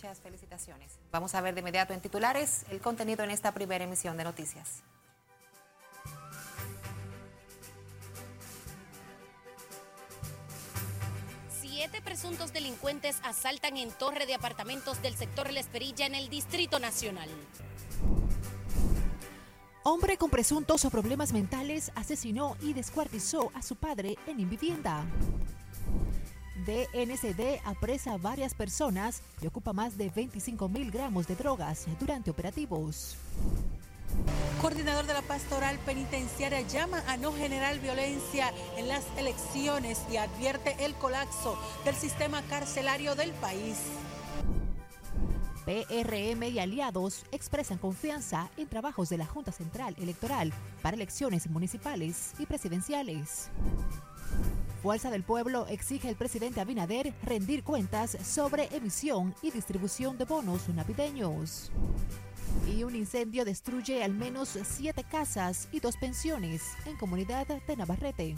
Muchas felicitaciones. Vamos a ver de inmediato en titulares el contenido en esta primera emisión de noticias. Siete presuntos delincuentes asaltan en torre de apartamentos del sector La Esperilla en el Distrito Nacional. Hombre con presuntos problemas mentales asesinó y descuartizó a su padre en invivienda. DNCD apresa a varias personas y ocupa más de 25 mil gramos de drogas durante operativos. Coordinador de la Pastoral Penitenciaria llama a no generar violencia en las elecciones y advierte el colapso del sistema carcelario del país. PRM y aliados expresan confianza en trabajos de la Junta Central Electoral para elecciones municipales y presidenciales. Fuerza del Pueblo exige al presidente Abinader rendir cuentas sobre emisión y distribución de bonos navideños. Y un incendio destruye al menos siete casas y dos pensiones en comunidad de Navarrete.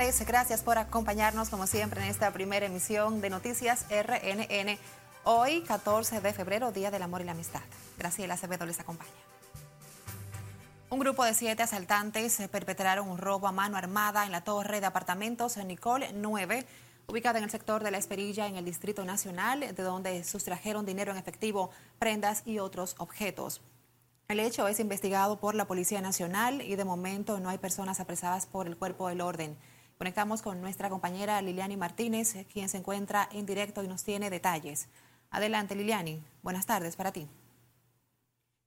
Gracias por acompañarnos como siempre en esta primera emisión de Noticias RNN. Hoy, 14 de febrero, Día del Amor y la Amistad. Graciela Acevedo les acompaña. Un grupo de siete asaltantes perpetraron un robo a mano armada en la torre de apartamentos en Nicole 9, ubicada en el sector de La Esperilla, en el Distrito Nacional, de donde sustrajeron dinero en efectivo, prendas y otros objetos. El hecho es investigado por la Policía Nacional y de momento no hay personas apresadas por el cuerpo del orden. Conectamos con nuestra compañera Liliani Martínez, quien se encuentra en directo y nos tiene detalles. Adelante, Liliani. Buenas tardes para ti.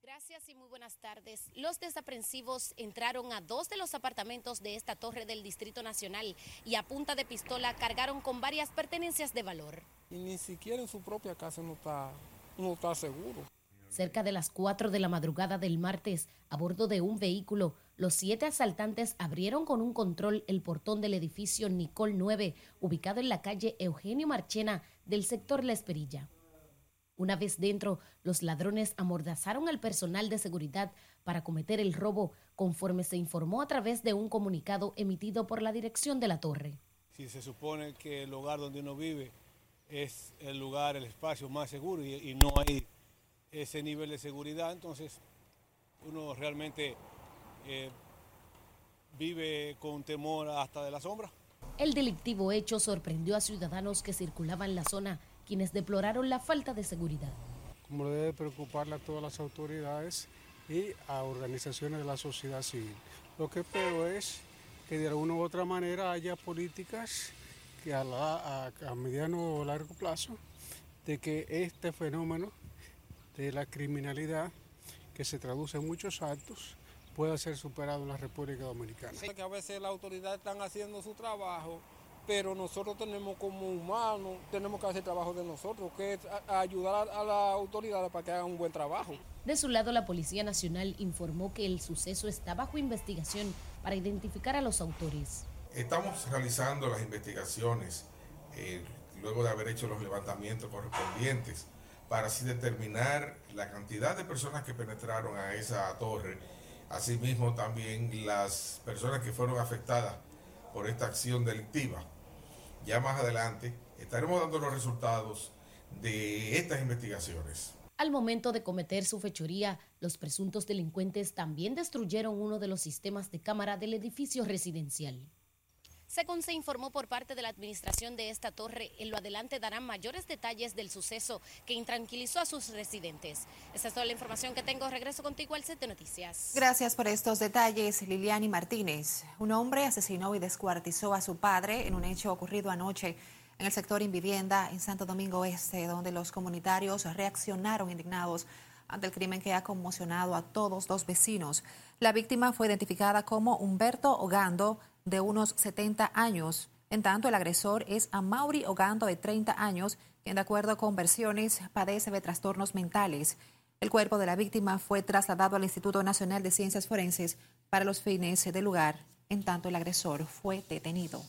Gracias y muy buenas tardes. Los desaprensivos entraron a dos de los apartamentos de esta torre del Distrito Nacional y a punta de pistola cargaron con varias pertenencias de valor. Y ni siquiera en su propia casa no está, no está seguro. Cerca de las 4 de la madrugada del martes, a bordo de un vehículo, los siete asaltantes abrieron con un control el portón del edificio Nicol 9, ubicado en la calle Eugenio Marchena del sector La Esperilla. Una vez dentro, los ladrones amordazaron al personal de seguridad para cometer el robo, conforme se informó a través de un comunicado emitido por la dirección de la torre. Si se supone que el hogar donde uno vive es el lugar, el espacio más seguro y, no hay ese nivel de seguridad, entonces uno realmente eh, vive con temor hasta de la sombra. El delictivo hecho sorprendió a ciudadanos que circulaban en la zona, quienes deploraron la falta de seguridad. Como debe preocuparle a todas las autoridades y a organizaciones de la sociedad civil. Lo que espero es que de alguna u otra manera haya políticas que a, la, a mediano o largo plazo de que este fenómeno de la criminalidad que se traduce en muchos actos pueda ser superado en la República Dominicana. Que a veces las autoridades están haciendo su trabajo, pero nosotros tenemos como humanos, tenemos que hacer trabajo de nosotros, que es ayudar a, las autoridades para que hagan un buen trabajo. De su lado, la Policía Nacional informó que el suceso está bajo investigación para identificar a los autores. Estamos realizando las investigaciones eh, luego de haber hecho los levantamientos correspondientes para así determinar la cantidad de personas que penetraron a esa torre Asimismo, también las personas que fueron afectadas por esta acción delictiva. Ya más adelante estaremos dando los resultados de estas investigaciones. Al momento de cometer su fechoría, los presuntos delincuentes también destruyeron uno de los sistemas de cámara del edificio residencial. Según se informó por parte de la administración de esta torre, en lo adelante darán mayores detalles del suceso que intranquilizó a sus residentes. Esta es toda la información que tengo. Regreso contigo al set de noticias. Gracias por estos detalles, Liliani Martínez. Un hombre asesinó y descuartizó a su padre en un hecho ocurrido anoche en el sector Invivienda en Santo Domingo Este, donde los comunitarios reaccionaron indignados ante el crimen que ha conmocionado a todos los vecinos. La víctima fue identificada como Humberto Ogando, de unos 70 años. En tanto, el agresor es a Mauri Ogando, de 30 años, quien de acuerdo con versiones padece de trastornos mentales. El cuerpo de la víctima fue trasladado al Instituto Nacional de Ciencias Forenses para los fines del lugar. En tanto, el agresor fue detenido.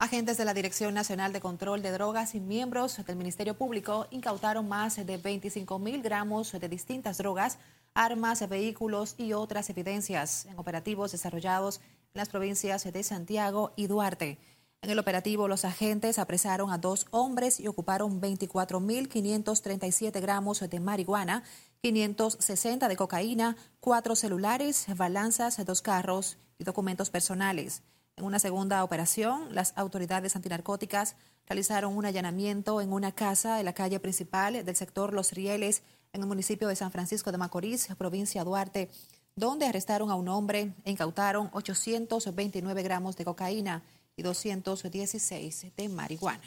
Agentes de la Dirección Nacional de Control de Drogas y miembros del Ministerio Público incautaron más de 25 mil gramos de distintas drogas, armas, vehículos y otras evidencias en operativos desarrollados en las provincias de Santiago y Duarte. En el operativo, los agentes apresaron a dos hombres y ocuparon 24.537 gramos de marihuana, 560 de cocaína, cuatro celulares, balanzas, dos carros y documentos personales. En una segunda operación, las autoridades antinarcóticas realizaron un allanamiento en una casa en la calle principal del sector Los Rieles, en el municipio de San Francisco de Macorís, provincia Duarte, donde arrestaron a un hombre e incautaron 829 gramos de cocaína y 216 de marihuana.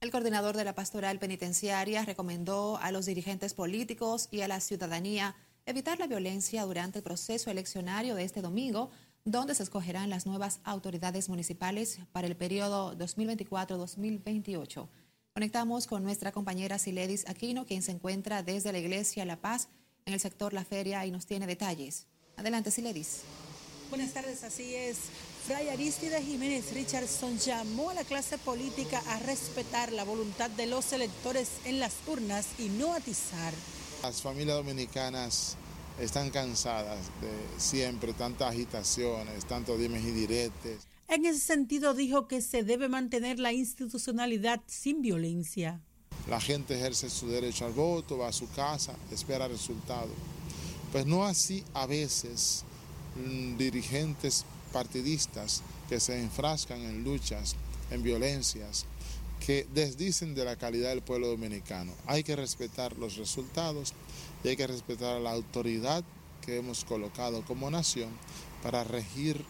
El coordinador de la pastoral penitenciaria recomendó a los dirigentes políticos y a la ciudadanía evitar la violencia durante el proceso eleccionario de este domingo, donde se escogerán las nuevas autoridades municipales para el periodo 2024-2028. Conectamos con nuestra compañera Siledis Aquino, quien se encuentra desde la Iglesia La Paz en el sector La Feria y nos tiene detalles. Adelante, Siledis. Buenas tardes, así es. Fray Aristide Jiménez Richardson llamó a la clase política a respetar la voluntad de los electores en las urnas y no atizar. Las familias dominicanas están cansadas de siempre tantas agitaciones, tantos dimes y diretes. En ese sentido dijo que se debe mantener la institucionalidad sin violencia. La gente ejerce su derecho al voto, va a su casa, espera resultados. Pues no así a veces mm, dirigentes partidistas que se enfrascan en luchas, en violencias, que desdicen de la calidad del pueblo dominicano. Hay que respetar los resultados y hay que respetar a la autoridad que hemos colocado como nación para regir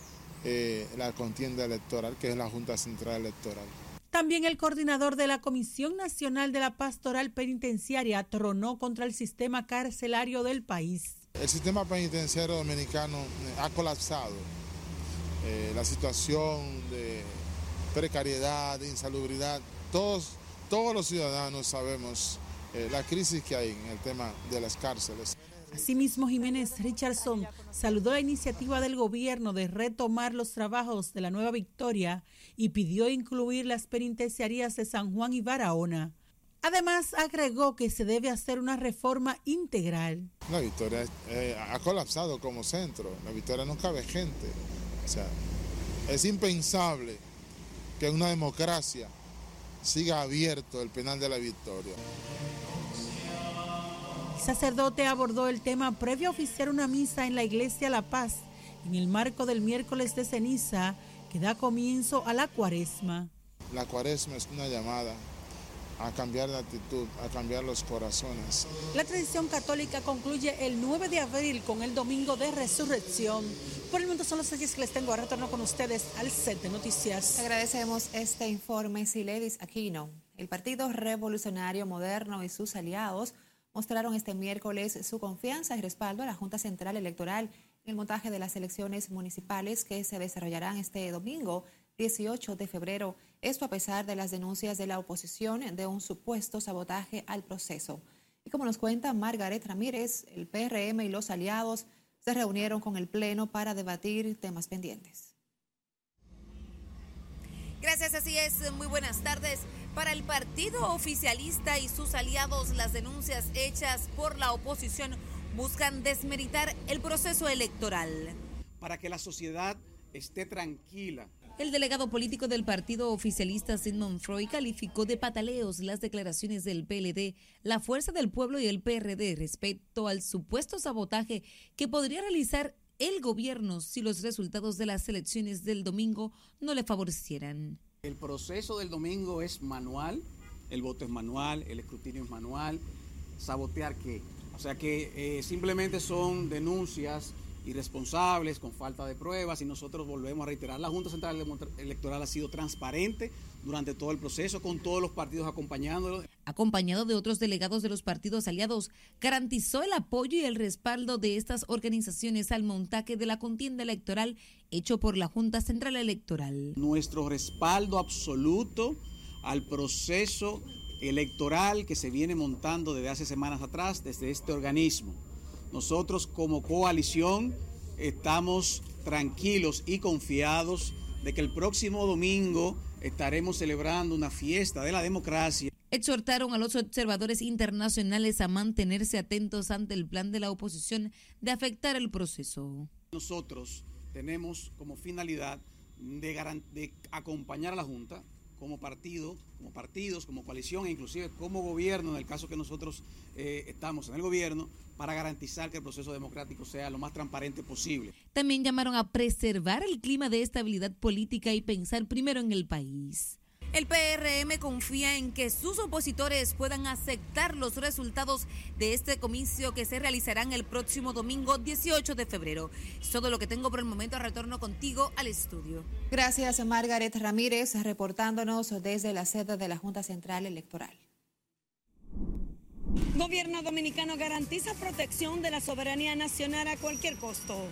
eh, la contienda electoral, que es la Junta Central Electoral. También el coordinador de la Comisión Nacional de la Pastoral Penitenciaria tronó contra el sistema carcelario del país. El sistema penitenciario dominicano eh, ha colapsado. Eh, la situación de precariedad, de insalubridad, todos, todos los ciudadanos sabemos la crisis que hay en el tema de las cárceles. Asimismo, Jiménez Richardson saludó la iniciativa del gobierno de retomar los trabajos de la Nueva Victoria y pidió incluir las penitenciarías de San Juan y Barahona. Además, agregó que se debe hacer una reforma integral. La Victoria eh, ha colapsado como centro. La Victoria no cabe gente. O sea, es impensable que una democracia siga abierto el penal de la Victoria sacerdote abordó el tema previo a oficiar una misa en la iglesia La Paz en el marco del miércoles de ceniza que da comienzo a la cuaresma. La cuaresma es una llamada a cambiar la actitud, a cambiar los corazones. La tradición católica concluye el 9 de abril con el domingo de resurrección. Por el momento son los detalles que les tengo. a retorno con ustedes al set de noticias. Agradecemos este informe, Siledis Aquino. El Partido Revolucionario Moderno y sus aliados mostraron este miércoles su confianza y respaldo a la Junta Central Electoral en el montaje de las elecciones municipales que se desarrollarán este domingo 18 de febrero. Esto a pesar de las denuncias de la oposición de un supuesto sabotaje al proceso. Y como nos cuenta Margaret Ramírez, el PRM y los aliados se reunieron con el Pleno para debatir temas pendientes. Gracias, así es. Muy buenas tardes. Para el partido oficialista y sus aliados, las denuncias hechas por la oposición buscan desmeritar el proceso electoral. Para que la sociedad esté tranquila. El delegado político del partido oficialista Sigmund Freud calificó de pataleos las declaraciones del PLD, la Fuerza del Pueblo y el PRD respecto al supuesto sabotaje que podría realizar el gobierno si los resultados de las elecciones del domingo no le favorecieran. El proceso del domingo es manual, el voto es manual, el escrutinio es manual. ¿Sabotear qué? O sea que eh, simplemente son denuncias irresponsables, con falta de pruebas, y nosotros volvemos a reiterar, la Junta Central Electoral ha sido transparente durante todo el proceso, con todos los partidos acompañándolo. Acompañado de otros delegados de los partidos aliados, garantizó el apoyo y el respaldo de estas organizaciones al montaje de la contienda electoral hecho por la Junta Central Electoral. Nuestro respaldo absoluto al proceso electoral que se viene montando desde hace semanas atrás desde este organismo. Nosotros como coalición estamos tranquilos y confiados de que el próximo domingo estaremos celebrando una fiesta de la democracia. Exhortaron a los observadores internacionales a mantenerse atentos ante el plan de la oposición de afectar el proceso. Nosotros tenemos como finalidad de, de acompañar a la Junta como partido, como partidos, como coalición e inclusive como gobierno, en el caso que nosotros eh, estamos en el gobierno, para garantizar que el proceso democrático sea lo más transparente posible. También llamaron a preservar el clima de estabilidad política y pensar primero en el país. El PRM confía en que sus opositores puedan aceptar los resultados de este comicio que se realizarán el próximo domingo 18 de febrero. Es todo lo que tengo por el momento. Retorno contigo al estudio. Gracias, Margaret Ramírez, reportándonos desde la sede de la Junta Central Electoral. Gobierno dominicano garantiza protección de la soberanía nacional a cualquier costo.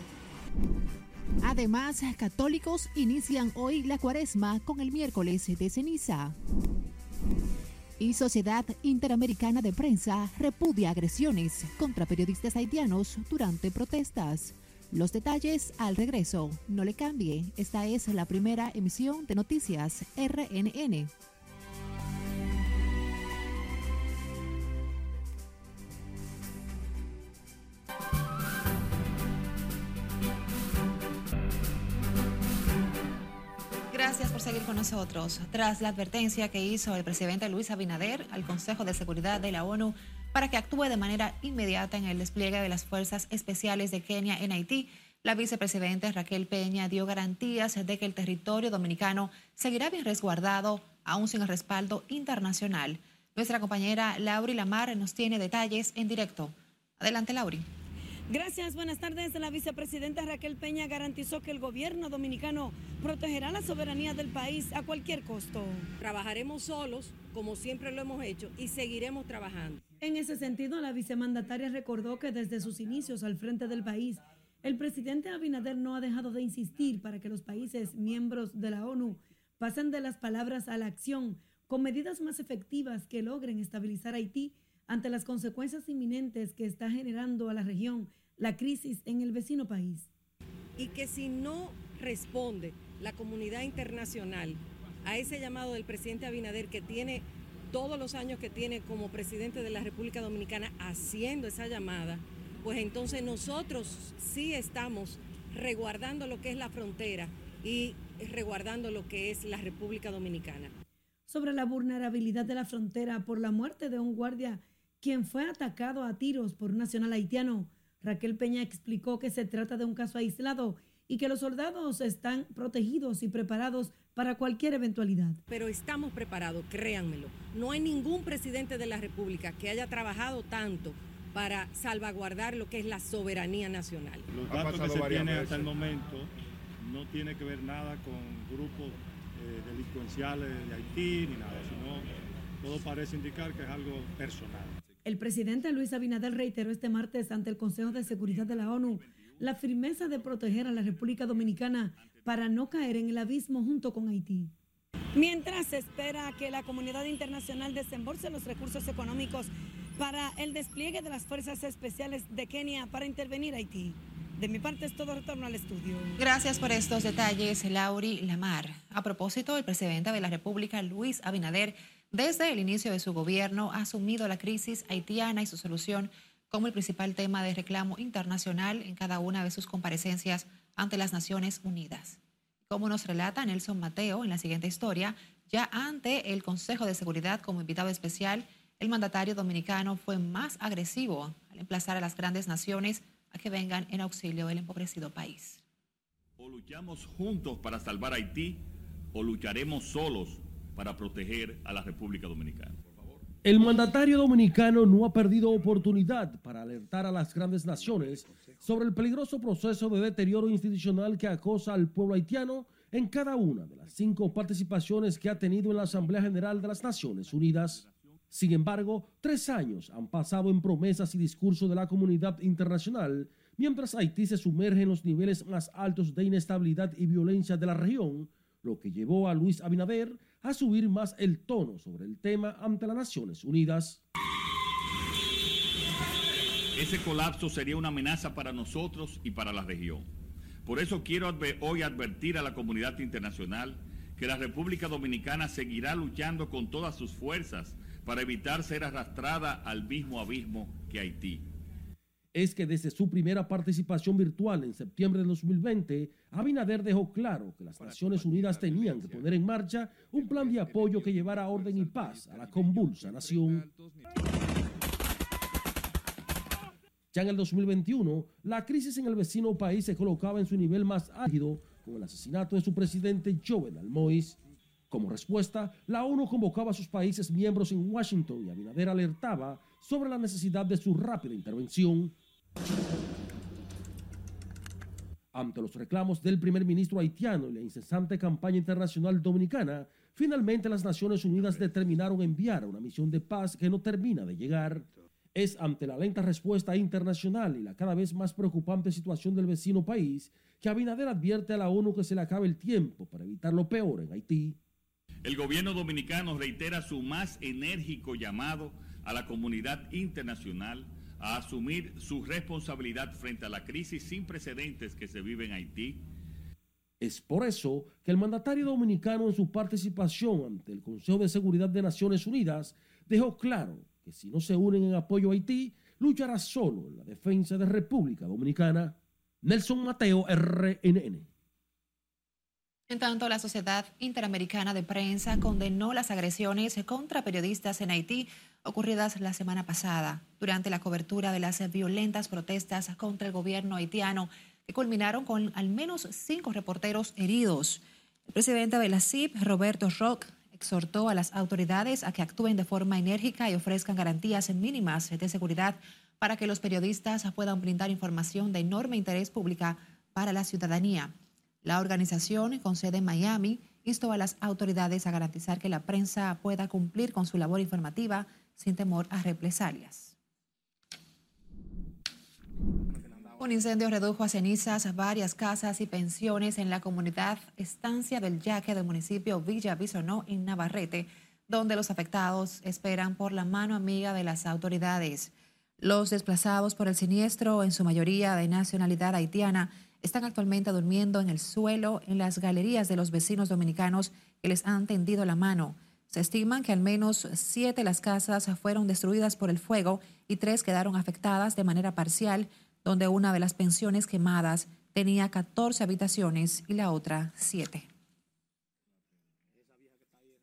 Además, católicos inician hoy la cuaresma con el miércoles de ceniza. Y Sociedad Interamericana de Prensa repudia agresiones contra periodistas haitianos durante protestas. Los detalles al regreso. No le cambie. Esta es la primera emisión de Noticias RNN. Nosotros. Tras la advertencia que hizo el presidente Luis Abinader al Consejo de Seguridad de la ONU para que actúe de manera inmediata en el despliegue de las fuerzas especiales de Kenia en Haití, la vicepresidenta Raquel Peña dio garantías de que el territorio dominicano seguirá bien resguardado, aún sin el respaldo internacional. Nuestra compañera Lauri Lamar nos tiene detalles en directo. Adelante, Lauri. Gracias, buenas tardes. La vicepresidenta Raquel Peña garantizó que el gobierno dominicano protegerá la soberanía del país a cualquier costo. Trabajaremos solos, como siempre lo hemos hecho, y seguiremos trabajando. En ese sentido, la vicemandataria recordó que desde sus inicios al frente del país, el presidente Abinader no ha dejado de insistir para que los países miembros de la ONU pasen de las palabras a la acción con medidas más efectivas que logren estabilizar Haití ante las consecuencias inminentes que está generando a la región la crisis en el vecino país. Y que si no responde la comunidad internacional a ese llamado del presidente Abinader que tiene todos los años que tiene como presidente de la República Dominicana haciendo esa llamada, pues entonces nosotros sí estamos resguardando lo que es la frontera y resguardando lo que es la República Dominicana. Sobre la vulnerabilidad de la frontera por la muerte de un guardia quien fue atacado a tiros por un nacional haitiano. Raquel Peña explicó que se trata de un caso aislado y que los soldados están protegidos y preparados para cualquier eventualidad. Pero estamos preparados, créanmelo. No hay ningún presidente de la República que haya trabajado tanto para salvaguardar lo que es la soberanía nacional. Los datos que se tienen hasta el momento no tiene que ver nada con grupos eh, delincuenciales de Haití ni nada, sino todo parece indicar que es algo personal. El presidente Luis Abinader reiteró este martes ante el Consejo de Seguridad de la ONU la firmeza de proteger a la República Dominicana para no caer en el abismo junto con Haití. Mientras se espera que la comunidad internacional desembolse los recursos económicos para el despliegue de las fuerzas especiales de Kenia para intervenir Haití. De mi parte es todo retorno al estudio. Gracias por estos detalles, Lauri Lamar. A propósito, el presidente de la República, Luis Abinader, desde el inicio de su gobierno ha asumido la crisis haitiana y su solución como el principal tema de reclamo internacional en cada una de sus comparecencias ante las Naciones Unidas. Como nos relata Nelson Mateo en la siguiente historia, ya ante el Consejo de Seguridad como invitado especial, el mandatario dominicano fue más agresivo al emplazar a las grandes naciones a que vengan en auxilio del empobrecido país. O luchamos juntos para salvar Haití o lucharemos solos para proteger a la República Dominicana. El mandatario dominicano no ha perdido oportunidad para alertar a las grandes naciones sobre el peligroso proceso de deterioro institucional que acosa al pueblo haitiano en cada una de las cinco participaciones que ha tenido en la Asamblea General de las Naciones Unidas. Sin embargo, tres años han pasado en promesas y discursos de la comunidad internacional, mientras Haití se sumerge en los niveles más altos de inestabilidad y violencia de la región, lo que llevó a Luis Abinader a subir más el tono sobre el tema ante las Naciones Unidas. Ese colapso sería una amenaza para nosotros y para la región. Por eso quiero hoy advertir a la comunidad internacional que la República Dominicana seguirá luchando con todas sus fuerzas para evitar ser arrastrada al mismo abismo que Haití. Es que desde su primera participación virtual en septiembre de 2020, Abinader dejó claro que las Naciones Unidas tenían que poner en marcha un plan de apoyo que llevara orden y paz a la convulsa nación. Ya en el 2021, la crisis en el vecino país se colocaba en su nivel más álgido con el asesinato de su presidente Jovenel Moïse. Como respuesta, la ONU convocaba a sus países miembros en Washington y Abinader alertaba sobre la necesidad de su rápida intervención. Ante los reclamos del primer ministro haitiano y la incesante campaña internacional dominicana, finalmente las Naciones Unidas determinaron enviar una misión de paz que no termina de llegar. Es ante la lenta respuesta internacional y la cada vez más preocupante situación del vecino país que Abinader advierte a la ONU que se le acabe el tiempo para evitar lo peor en Haití. El gobierno dominicano reitera su más enérgico llamado a la comunidad internacional a asumir su responsabilidad frente a la crisis sin precedentes que se vive en Haití. Es por eso que el mandatario dominicano en su participación ante el Consejo de Seguridad de Naciones Unidas dejó claro que si no se unen en apoyo a Haití, luchará solo en la defensa de República Dominicana. Nelson Mateo, RNN. En tanto, la Sociedad Interamericana de Prensa condenó las agresiones contra periodistas en Haití ocurridas la semana pasada durante la cobertura de las violentas protestas contra el gobierno haitiano que culminaron con al menos cinco reporteros heridos. El presidente de la CIP, Roberto Rock, exhortó a las autoridades a que actúen de forma enérgica y ofrezcan garantías mínimas de seguridad para que los periodistas puedan brindar información de enorme interés pública para la ciudadanía. La organización, con sede en Miami, instó a las autoridades a garantizar que la prensa pueda cumplir con su labor informativa sin temor a represalias. Un incendio redujo a cenizas varias casas y pensiones en la comunidad Estancia del Yaque del municipio Villa Bisonó en Navarrete, donde los afectados esperan por la mano amiga de las autoridades. Los desplazados por el siniestro, en su mayoría de nacionalidad haitiana, están actualmente durmiendo en el suelo en las galerías de los vecinos dominicanos que les han tendido la mano. Se estiman que al menos siete de las casas fueron destruidas por el fuego y tres quedaron afectadas de manera parcial donde una de las pensiones quemadas tenía 14 habitaciones y la otra 7.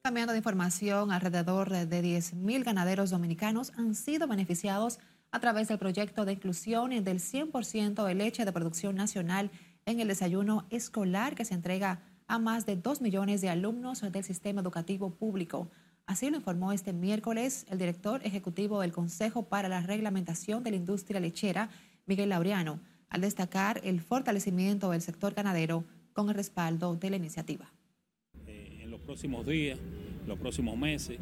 Cambiando de información, alrededor de 10.000 ganaderos dominicanos han sido beneficiados a través del proyecto de inclusión del 100% de leche de producción nacional en el desayuno escolar que se entrega a más de 2 millones de alumnos del sistema educativo público. Así lo informó este miércoles el director ejecutivo del Consejo para la Reglamentación de la Industria Lechera, Miguel Laureano, al destacar el fortalecimiento del sector ganadero con el respaldo de la iniciativa. Eh, en los próximos días, los próximos meses,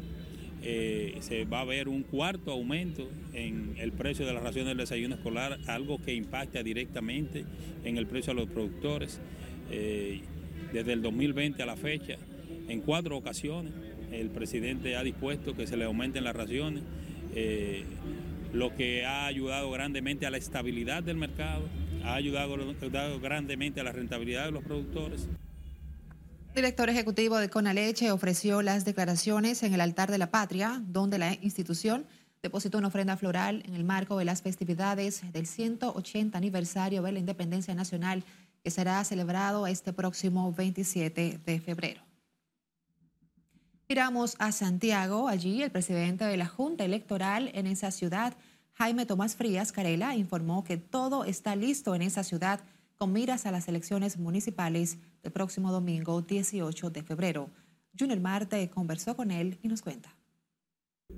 eh, se va a ver un cuarto aumento en el precio de la ración del desayuno escolar, algo que impacta directamente en el precio a los productores. Eh, desde el 2020 a la fecha, en cuatro ocasiones, el presidente ha dispuesto que se le aumenten las raciones lo que ha ayudado grandemente a la estabilidad del mercado, ha ayudado, grandemente a la rentabilidad de los productores. El director ejecutivo de Conaleche ofreció las declaraciones en el altar de la patria, donde la institución depositó una ofrenda floral en el marco de las festividades del 180 aniversario de la independencia nacional que será celebrado este próximo 27 de febrero. Miramos a Santiago. Allí el presidente de la Junta Electoral en esa ciudad, Jaime Tomás Frías Carela, informó que todo está listo en esa ciudad con miras a las elecciones municipales del próximo domingo 18 de febrero. Junior Marte conversó con él y nos cuenta.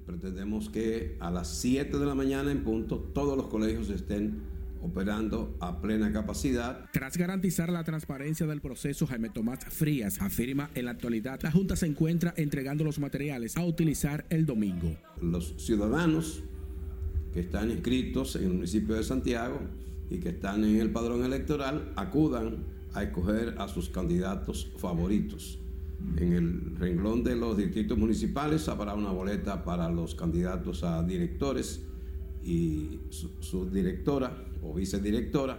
Pretendemos que a las 7 de la mañana en punto todos los colegios estén operando a plena capacidad. Tras garantizar la transparencia del proceso, Jaime Tomás Frías afirma en la actualidad la Junta se encuentra entregando los materiales a utilizar el domingo. Los ciudadanos que están inscritos en el municipio de Santiago y que están en el padrón electoral acudan a escoger a sus candidatos favoritos. En el renglón de los distritos municipales habrá una boleta para los candidatos a directores y subdirectora o vicedirectora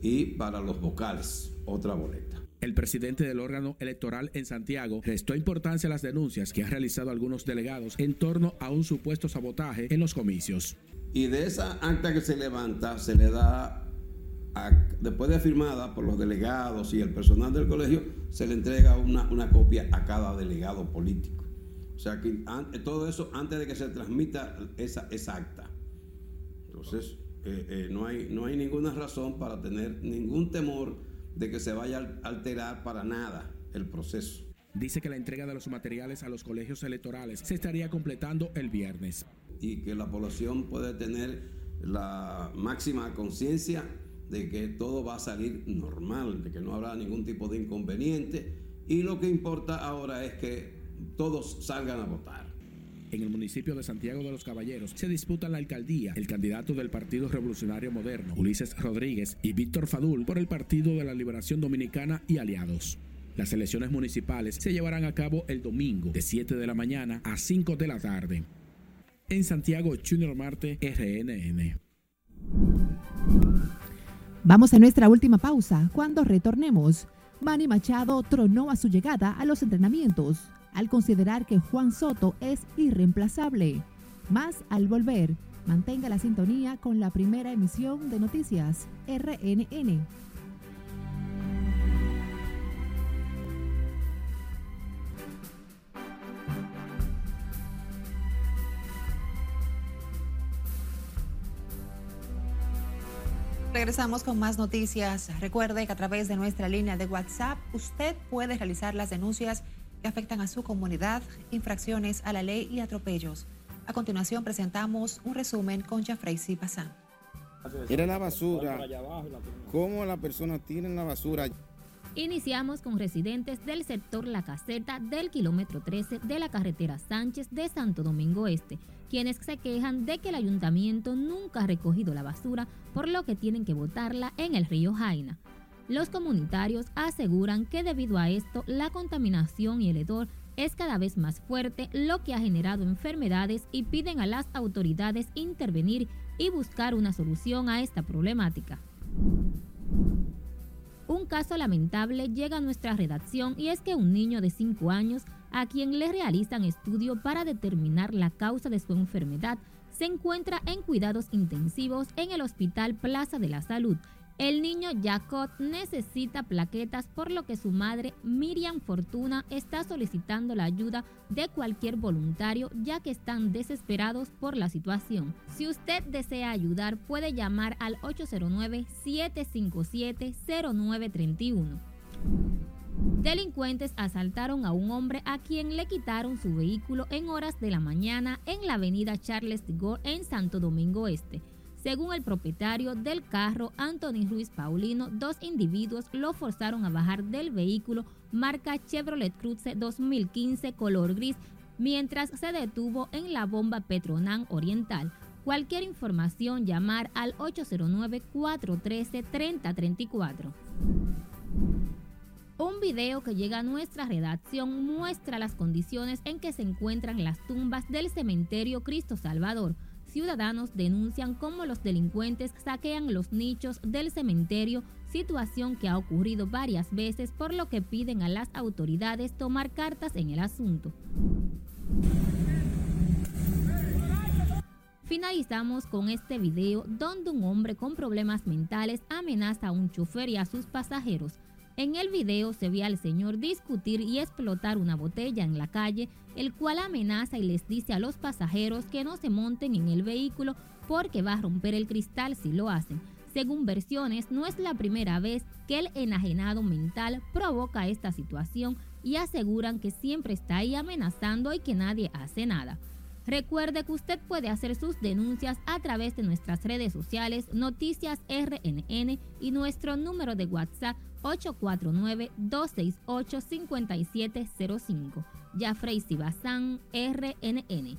y para los vocales otra boleta. El presidente del órgano electoral en Santiago restó importancia a las denuncias que han realizado algunos delegados en torno a un supuesto sabotaje en los comicios. Y de esa acta que se levanta se le da después de firmada por los delegados y el personal del colegio, se le entrega una, una copia a cada delegado político. O sea que todo eso antes de que se transmita esa, esa acta. Entonces, eh, eh, no, hay, no hay ninguna razón para tener ningún temor de que se vaya a alterar para nada el proceso. Dice que la entrega de los materiales a los colegios electorales se estaría completando el viernes. Y que la población puede tener la máxima conciencia de que todo va a salir normal, de que no habrá ningún tipo de inconveniente y lo que importa ahora es que todos salgan a votar. En el municipio de Santiago de los Caballeros se disputan la alcaldía el candidato del Partido Revolucionario Moderno, Ulises Rodríguez, y Víctor Fadul por el Partido de la Liberación Dominicana y aliados. Las elecciones municipales se llevarán a cabo el domingo de 7 de la mañana a 5 de la tarde. En Santiago, Junior Marte, RNN. Vamos a nuestra última pausa. Cuando retornemos, Manny Machado tronó a su llegada a los entrenamientos al considerar que Juan Soto es irreemplazable. Más al volver, mantenga la sintonía con la primera emisión de noticias RNN. Regresamos con más noticias. Recuerde que a través de nuestra línea de WhatsApp usted puede realizar las denuncias que afectan a su comunidad, infracciones a la ley y atropellos. A continuación presentamos un resumen con Jafrey Pasán. Era la basura. ¿Cómo la persona tiene la basura? Iniciamos con residentes del sector La Caseta del kilómetro 13 de la carretera Sánchez de Santo Domingo Este, quienes se quejan de que el ayuntamiento nunca ha recogido la basura, por lo que tienen que botarla en el río Jaina. Los comunitarios aseguran que debido a esto la contaminación y el hedor es cada vez más fuerte, lo que ha generado enfermedades y piden a las autoridades intervenir y buscar una solución a esta problemática. Un caso lamentable llega a nuestra redacción y es que un niño de 5 años, a quien le realizan estudio para determinar la causa de su enfermedad, se encuentra en cuidados intensivos en el Hospital Plaza de la Salud, el niño Jacob necesita plaquetas por lo que su madre Miriam Fortuna está solicitando la ayuda de cualquier voluntario ya que están desesperados por la situación. Si usted desea ayudar puede llamar al 809-757-0931. Delincuentes asaltaron a un hombre a quien le quitaron su vehículo en horas de la mañana en la avenida Charles de Gaulle en Santo Domingo Este. Según el propietario del carro, Anthony Ruiz Paulino, dos individuos lo forzaron a bajar del vehículo marca Chevrolet Cruze 2015 color gris mientras se detuvo en la bomba Petronan Oriental. Cualquier información llamar al 809-413-3034. Un video que llega a nuestra redacción muestra las condiciones en que se encuentran las tumbas del cementerio Cristo Salvador ciudadanos denuncian cómo los delincuentes saquean los nichos del cementerio, situación que ha ocurrido varias veces por lo que piden a las autoridades tomar cartas en el asunto. Finalizamos con este video donde un hombre con problemas mentales amenaza a un chofer y a sus pasajeros. En el video se ve al señor discutir y explotar una botella en la calle, el cual amenaza y les dice a los pasajeros que no se monten en el vehículo porque va a romper el cristal si lo hacen. Según versiones, no es la primera vez que el enajenado mental provoca esta situación y aseguran que siempre está ahí amenazando y que nadie hace nada. Recuerde que usted puede hacer sus denuncias a través de nuestras redes sociales Noticias RNN y nuestro número de WhatsApp 849-268-5705. Jafrey Sibazán, RNN.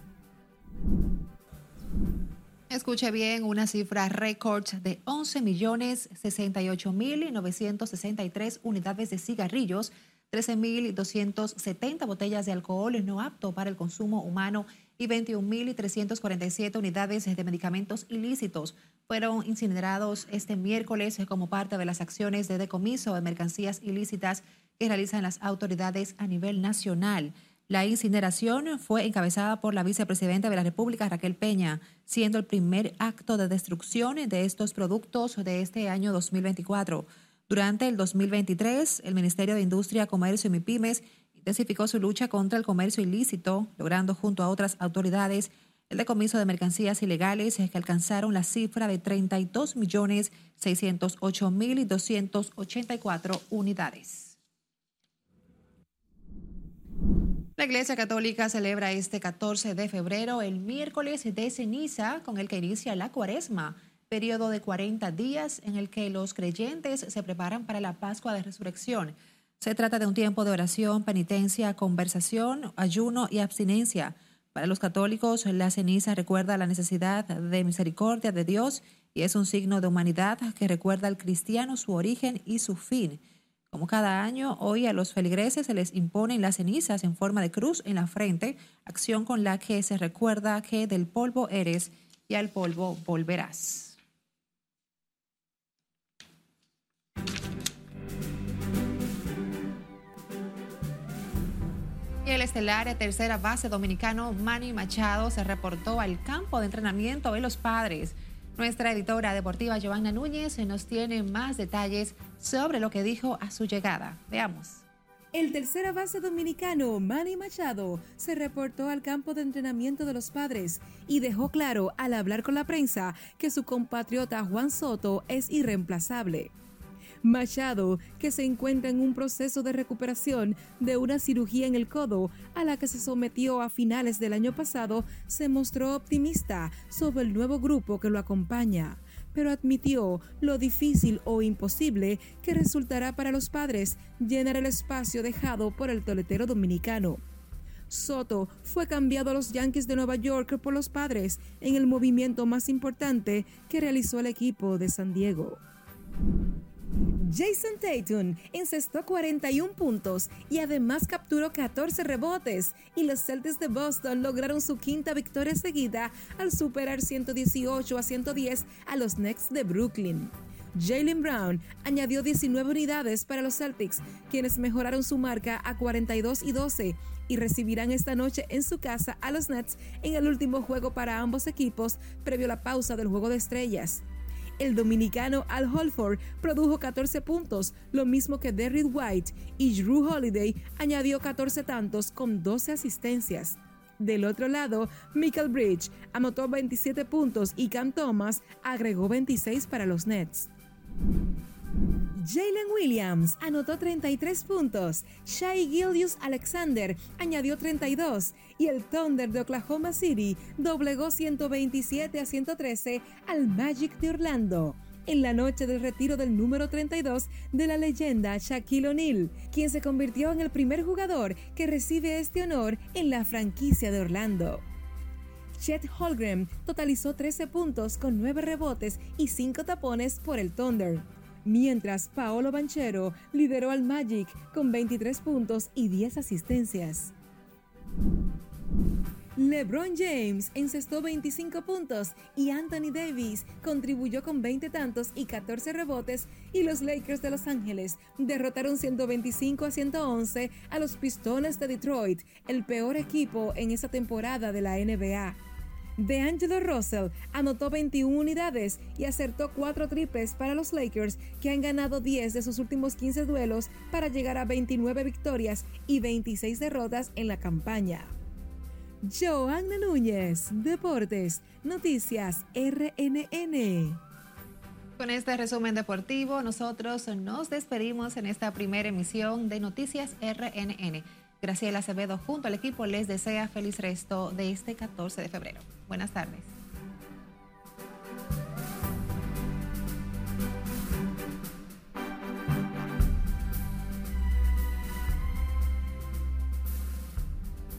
Escuche bien, una cifra récord de 11.068.963 unidades de cigarrillos 13.270 botellas de alcohol no apto para el consumo humano y 21.347 unidades de medicamentos ilícitos fueron incinerados este miércoles como parte de las acciones de decomiso de mercancías ilícitas que realizan las autoridades a nivel nacional. La incineración fue encabezada por la vicepresidenta de la República, Raquel Peña, siendo el primer acto de destrucción de estos productos de este año 2024. Durante el 2023, el Ministerio de Industria, Comercio y MIPIMES intensificó su lucha contra el comercio ilícito, logrando junto a otras autoridades el decomiso de mercancías ilegales que alcanzaron la cifra de 32.608.284 unidades. La Iglesia Católica celebra este 14 de febrero el miércoles de ceniza con el que inicia la cuaresma, periodo de 40 días en el que los creyentes se preparan para la Pascua de Resurrección. Se trata de un tiempo de oración, penitencia, conversación, ayuno y abstinencia. Para los católicos, la ceniza recuerda la necesidad de misericordia de Dios y es un signo de humanidad que recuerda al cristiano su origen y su fin. Como cada año, hoy a los feligreses se les imponen las cenizas en forma de cruz en la frente, acción con la que se recuerda que del polvo eres y al polvo volverás. El estelar tercera base dominicano Manny Machado se reportó al campo de entrenamiento de los padres nuestra editora deportiva Giovanna Núñez nos tiene más detalles sobre lo que dijo a su llegada. Veamos. El tercera base dominicano, Manny Machado, se reportó al campo de entrenamiento de los padres y dejó claro al hablar con la prensa que su compatriota Juan Soto es irreemplazable. Machado, que se encuentra en un proceso de recuperación de una cirugía en el codo a la que se sometió a finales del año pasado, se mostró optimista sobre el nuevo grupo que lo acompaña pero admitió lo difícil o imposible que resultará para los padres llenar el espacio dejado por el toletero dominicano. Soto fue cambiado a los Yankees de Nueva York por los padres en el movimiento más importante que realizó el equipo de San Diego. Jason Tatum encestó 41 puntos y además capturó 14 rebotes y los Celtics de Boston lograron su quinta victoria seguida al superar 118 a 110 a los Nets de Brooklyn. Jalen Brown añadió 19 unidades para los Celtics, quienes mejoraron su marca a 42 y 12 y recibirán esta noche en su casa a los Nets en el último juego para ambos equipos previo a la pausa del Juego de Estrellas. El dominicano Al Holford produjo 14 puntos, lo mismo que Derrick White, y Drew Holiday añadió 14 tantos con 12 asistencias. Del otro lado, Michael Bridge anotó 27 puntos y Cam Thomas agregó 26 para los Nets. Jalen Williams anotó 33 puntos, Shai Gildius Alexander añadió 32 y el Thunder de Oklahoma City doblegó 127 a 113 al Magic de Orlando. En la noche del retiro del número 32 de la leyenda Shaquille O'Neal, quien se convirtió en el primer jugador que recibe este honor en la franquicia de Orlando. Chet Holgren totalizó 13 puntos con 9 rebotes y 5 tapones por el Thunder mientras Paolo Banchero lideró al Magic con 23 puntos y 10 asistencias. LeBron James encestó 25 puntos y Anthony Davis contribuyó con 20 tantos y 14 rebotes y los Lakers de Los Ángeles derrotaron 125 a 111 a los Pistones de Detroit, el peor equipo en esa temporada de la NBA. DeAngelo Russell anotó 21 unidades y acertó 4 triples para los Lakers, que han ganado 10 de sus últimos 15 duelos para llegar a 29 victorias y 26 derrotas en la campaña. Joanna Núñez, Deportes, Noticias RNN. Con este resumen deportivo, nosotros nos despedimos en esta primera emisión de Noticias RNN. Graciela Acevedo junto al equipo les desea feliz resto de este 14 de febrero. Buenas tardes.